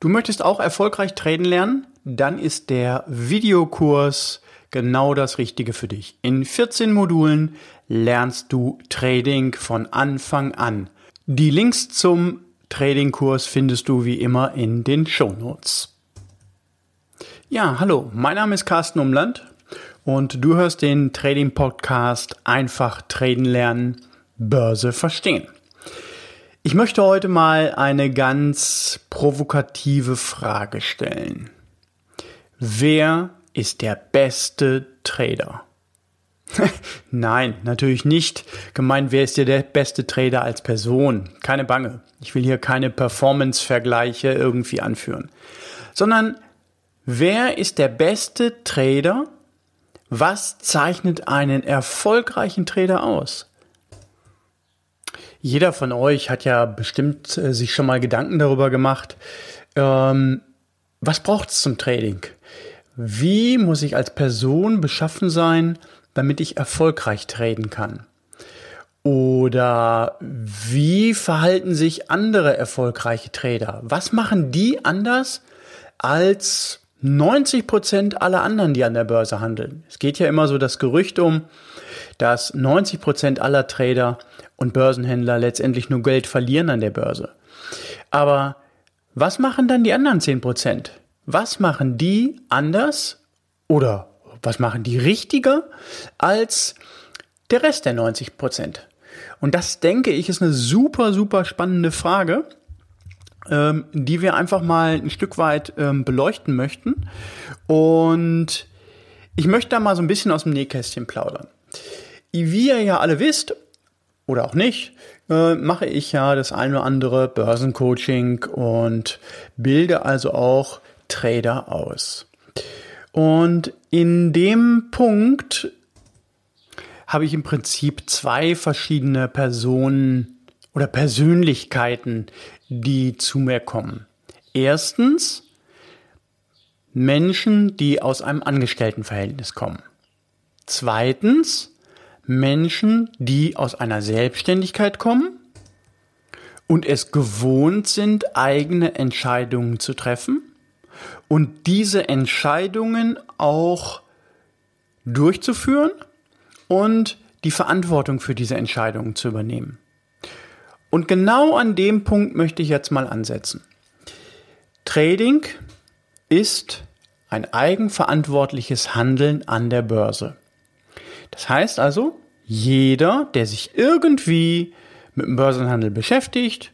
Du möchtest auch erfolgreich traden lernen? Dann ist der Videokurs genau das Richtige für dich. In 14 Modulen lernst du Trading von Anfang an. Die Links zum Tradingkurs findest du wie immer in den Show Notes. Ja, hallo, mein Name ist Carsten Umland und du hörst den Trading Podcast Einfach traden lernen, Börse verstehen. Ich möchte heute mal eine ganz provokative Frage stellen. Wer ist der beste Trader? Nein, natürlich nicht. Gemeint, wer ist dir der beste Trader als Person? Keine Bange. Ich will hier keine Performance-Vergleiche irgendwie anführen. Sondern wer ist der beste Trader? Was zeichnet einen erfolgreichen Trader aus? Jeder von euch hat ja bestimmt äh, sich schon mal Gedanken darüber gemacht, ähm, was braucht es zum Trading? Wie muss ich als Person beschaffen sein, damit ich erfolgreich traden kann? Oder wie verhalten sich andere erfolgreiche Trader? Was machen die anders als 90 Prozent aller anderen, die an der Börse handeln? Es geht ja immer so das Gerücht um, dass 90 Prozent aller Trader und Börsenhändler letztendlich nur Geld verlieren an der Börse. Aber was machen dann die anderen 10 Prozent? Was machen die anders oder was machen die richtiger als der Rest der 90 Prozent? Und das denke ich ist eine super, super spannende Frage, ähm, die wir einfach mal ein Stück weit ähm, beleuchten möchten. Und ich möchte da mal so ein bisschen aus dem Nähkästchen plaudern. Wie ihr ja alle wisst, oder auch nicht, äh, mache ich ja das eine oder andere Börsencoaching und bilde also auch Trader aus. Und in dem Punkt habe ich im Prinzip zwei verschiedene Personen oder Persönlichkeiten, die zu mir kommen. Erstens Menschen, die aus einem Angestelltenverhältnis kommen. Zweitens Menschen, die aus einer Selbstständigkeit kommen und es gewohnt sind, eigene Entscheidungen zu treffen und diese Entscheidungen auch durchzuführen und die Verantwortung für diese Entscheidungen zu übernehmen. Und genau an dem Punkt möchte ich jetzt mal ansetzen. Trading ist ein eigenverantwortliches Handeln an der Börse. Das heißt also, jeder, der sich irgendwie mit dem Börsenhandel beschäftigt,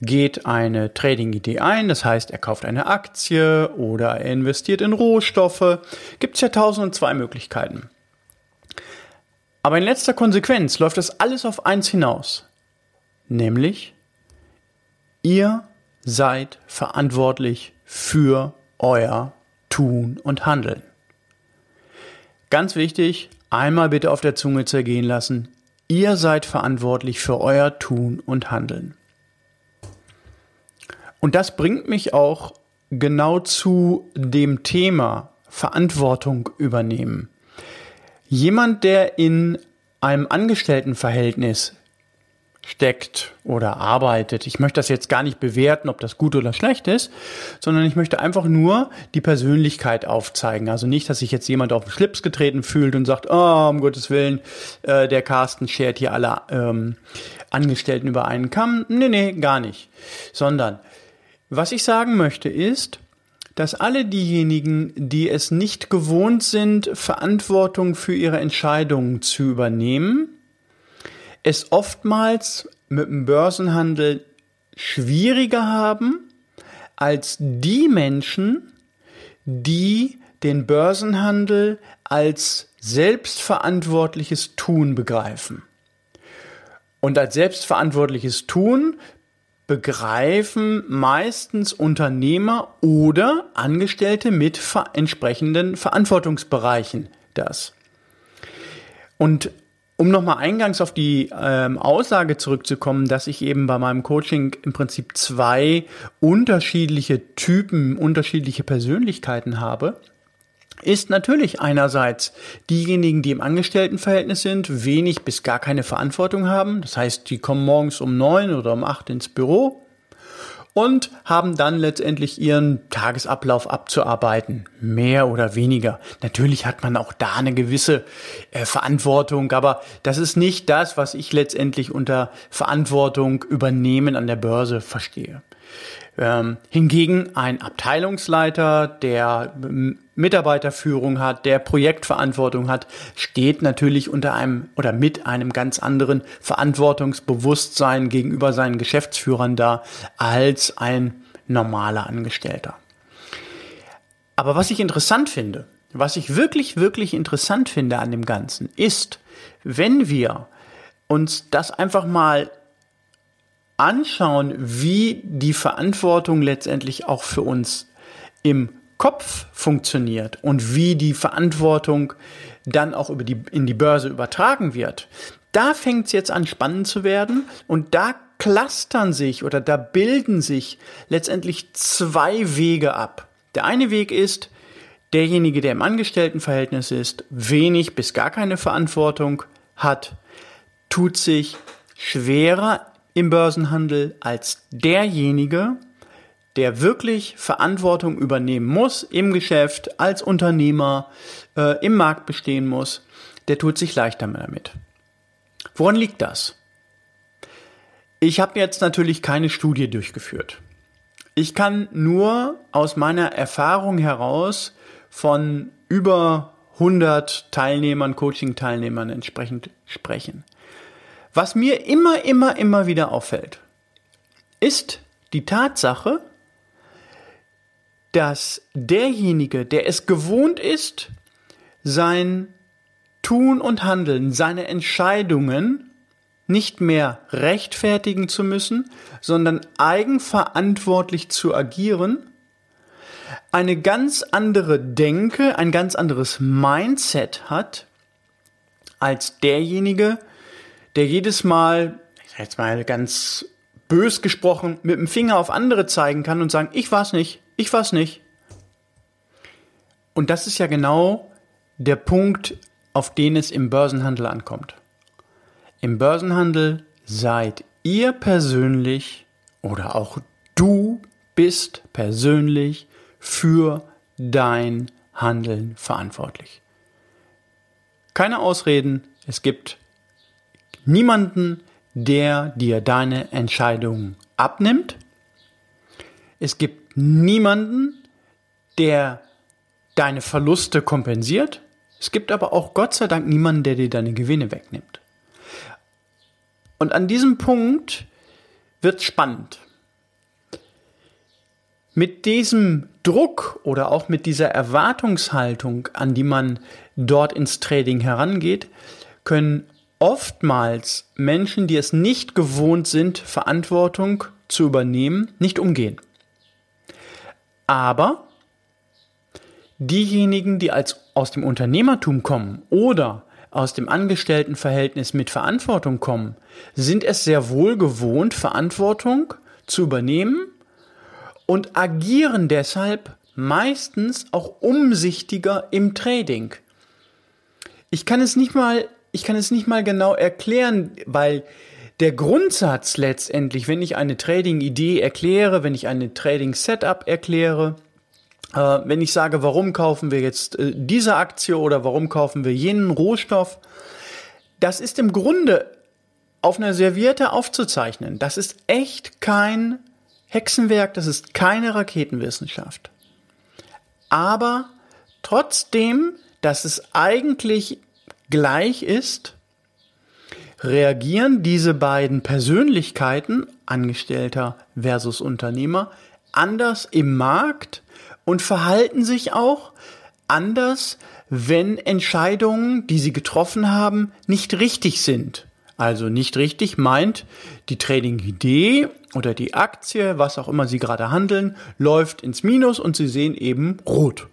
geht eine Trading-Idee ein. Das heißt, er kauft eine Aktie oder er investiert in Rohstoffe. Gibt es ja tausend und zwei Möglichkeiten. Aber in letzter Konsequenz läuft das alles auf eins hinaus. Nämlich, ihr seid verantwortlich für euer Tun und Handeln. Ganz wichtig, einmal bitte auf der Zunge zergehen lassen. Ihr seid verantwortlich für euer Tun und Handeln. Und das bringt mich auch genau zu dem Thema Verantwortung übernehmen. Jemand, der in einem Angestelltenverhältnis steckt oder arbeitet. Ich möchte das jetzt gar nicht bewerten, ob das gut oder schlecht ist, sondern ich möchte einfach nur die Persönlichkeit aufzeigen. Also nicht, dass sich jetzt jemand auf den Schlips getreten fühlt und sagt, oh, um Gottes Willen, äh, der Carsten schert hier alle ähm, Angestellten über einen Kamm. Nee, nee, gar nicht. Sondern, was ich sagen möchte ist, dass alle diejenigen, die es nicht gewohnt sind, Verantwortung für ihre Entscheidungen zu übernehmen, es oftmals mit dem Börsenhandel schwieriger haben als die Menschen, die den Börsenhandel als selbstverantwortliches Tun begreifen. Und als selbstverantwortliches Tun begreifen meistens Unternehmer oder Angestellte mit entsprechenden Verantwortungsbereichen das. Und um nochmal eingangs auf die ähm, Aussage zurückzukommen, dass ich eben bei meinem Coaching im Prinzip zwei unterschiedliche Typen, unterschiedliche Persönlichkeiten habe, ist natürlich einerseits diejenigen, die im Angestelltenverhältnis sind, wenig bis gar keine Verantwortung haben. Das heißt, die kommen morgens um neun oder um acht ins Büro und haben dann letztendlich ihren Tagesablauf abzuarbeiten, mehr oder weniger. Natürlich hat man auch da eine gewisse äh, Verantwortung, aber das ist nicht das, was ich letztendlich unter Verantwortung übernehmen an der Börse verstehe. Ähm, hingegen ein Abteilungsleiter, der ähm, Mitarbeiterführung hat, der Projektverantwortung hat, steht natürlich unter einem oder mit einem ganz anderen Verantwortungsbewusstsein gegenüber seinen Geschäftsführern da als ein normaler Angestellter. Aber was ich interessant finde, was ich wirklich, wirklich interessant finde an dem Ganzen, ist, wenn wir uns das einfach mal anschauen, wie die Verantwortung letztendlich auch für uns im Kopf funktioniert und wie die Verantwortung dann auch über die, in die Börse übertragen wird, da fängt es jetzt an spannend zu werden und da clustern sich oder da bilden sich letztendlich zwei Wege ab. Der eine Weg ist, derjenige, der im Angestelltenverhältnis ist, wenig bis gar keine Verantwortung hat, tut sich schwerer im Börsenhandel als derjenige, der wirklich Verantwortung übernehmen muss im Geschäft, als Unternehmer, äh, im Markt bestehen muss, der tut sich leichter damit. Woran liegt das? Ich habe jetzt natürlich keine Studie durchgeführt. Ich kann nur aus meiner Erfahrung heraus von über 100 Teilnehmern, Coaching-Teilnehmern entsprechend sprechen. Was mir immer, immer, immer wieder auffällt, ist die Tatsache, dass derjenige, der es gewohnt ist, sein Tun und Handeln, seine Entscheidungen nicht mehr rechtfertigen zu müssen, sondern eigenverantwortlich zu agieren, eine ganz andere Denke, ein ganz anderes Mindset hat als derjenige, der jedes Mal, ich sag jetzt mal ganz bös gesprochen, mit dem Finger auf andere zeigen kann und sagen, ich war's nicht, ich war's nicht. Und das ist ja genau der Punkt, auf den es im Börsenhandel ankommt. Im Börsenhandel seid ihr persönlich oder auch du bist persönlich für dein Handeln verantwortlich. Keine Ausreden, es gibt niemanden, der dir deine Entscheidungen abnimmt. Es gibt niemanden, der deine Verluste kompensiert. Es gibt aber auch Gott sei Dank niemanden, der dir deine Gewinne wegnimmt. Und an diesem Punkt wird spannend. Mit diesem Druck oder auch mit dieser Erwartungshaltung, an die man dort ins Trading herangeht, können oftmals Menschen, die es nicht gewohnt sind, Verantwortung zu übernehmen, nicht umgehen. Aber diejenigen, die als aus dem Unternehmertum kommen oder aus dem Angestelltenverhältnis mit Verantwortung kommen, sind es sehr wohl gewohnt, Verantwortung zu übernehmen und agieren deshalb meistens auch umsichtiger im Trading. Ich kann es nicht mal ich kann es nicht mal genau erklären, weil der Grundsatz letztendlich, wenn ich eine Trading-Idee erkläre, wenn ich eine Trading-Setup erkläre, äh, wenn ich sage, warum kaufen wir jetzt äh, diese Aktie oder warum kaufen wir jenen Rohstoff, das ist im Grunde auf einer Serviette aufzuzeichnen. Das ist echt kein Hexenwerk, das ist keine Raketenwissenschaft. Aber trotzdem, dass es eigentlich gleich ist, reagieren diese beiden Persönlichkeiten, Angestellter versus Unternehmer, anders im Markt und verhalten sich auch anders, wenn Entscheidungen, die sie getroffen haben, nicht richtig sind. Also nicht richtig meint, die Trading-Idee oder die Aktie, was auch immer sie gerade handeln, läuft ins Minus und sie sehen eben rot.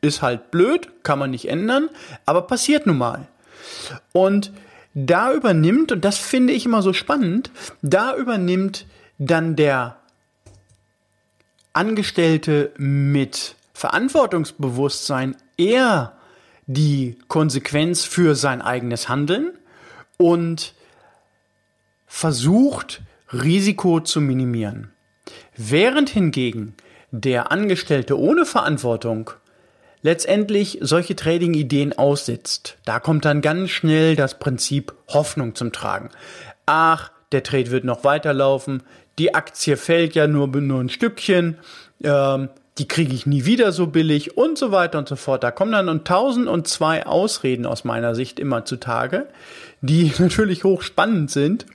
Ist halt blöd, kann man nicht ändern, aber passiert nun mal. Und da übernimmt, und das finde ich immer so spannend, da übernimmt dann der Angestellte mit Verantwortungsbewusstsein eher die Konsequenz für sein eigenes Handeln und versucht, Risiko zu minimieren. Während hingegen der Angestellte ohne Verantwortung letztendlich solche Trading-Ideen aussitzt. Da kommt dann ganz schnell das Prinzip Hoffnung zum Tragen. Ach, der Trade wird noch weiterlaufen, die Aktie fällt ja nur, nur ein Stückchen, ähm, die kriege ich nie wieder so billig und so weiter und so fort. Da kommen dann tausend und zwei Ausreden aus meiner Sicht immer zutage, die natürlich hochspannend sind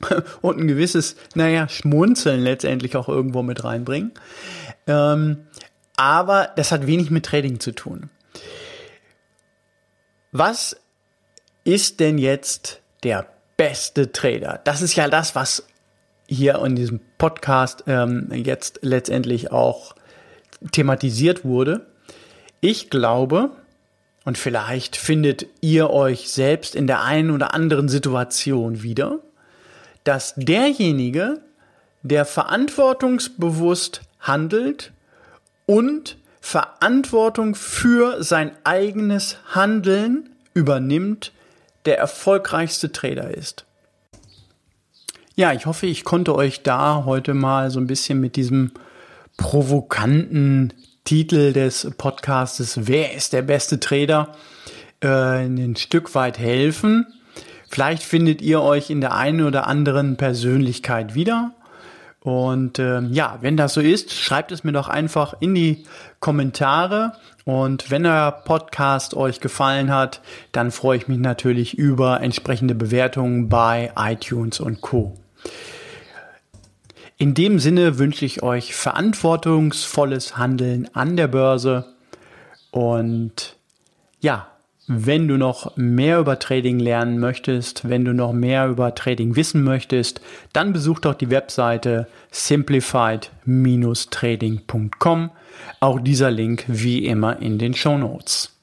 und ein gewisses, naja, Schmunzeln letztendlich auch irgendwo mit reinbringen. Ähm, aber das hat wenig mit Trading zu tun. Was ist denn jetzt der beste Trader? Das ist ja das, was hier in diesem Podcast ähm, jetzt letztendlich auch thematisiert wurde. Ich glaube, und vielleicht findet ihr euch selbst in der einen oder anderen Situation wieder, dass derjenige, der verantwortungsbewusst handelt und Verantwortung für sein eigenes Handeln übernimmt, der erfolgreichste Trader ist. Ja, ich hoffe, ich konnte euch da heute mal so ein bisschen mit diesem provokanten Titel des Podcastes Wer ist der beste Trader? äh, ein Stück weit helfen. Vielleicht findet ihr euch in der einen oder anderen Persönlichkeit wieder. Und äh, ja, wenn das so ist, schreibt es mir doch einfach in die Kommentare. Und wenn der Podcast euch gefallen hat, dann freue ich mich natürlich über entsprechende Bewertungen bei iTunes und Co. In dem Sinne wünsche ich euch verantwortungsvolles Handeln an der Börse und ja, wenn du noch mehr über Trading lernen möchtest, wenn du noch mehr über Trading wissen möchtest, dann besuch doch die Webseite simplified-trading.com. Auch dieser Link wie immer in den Show Notes.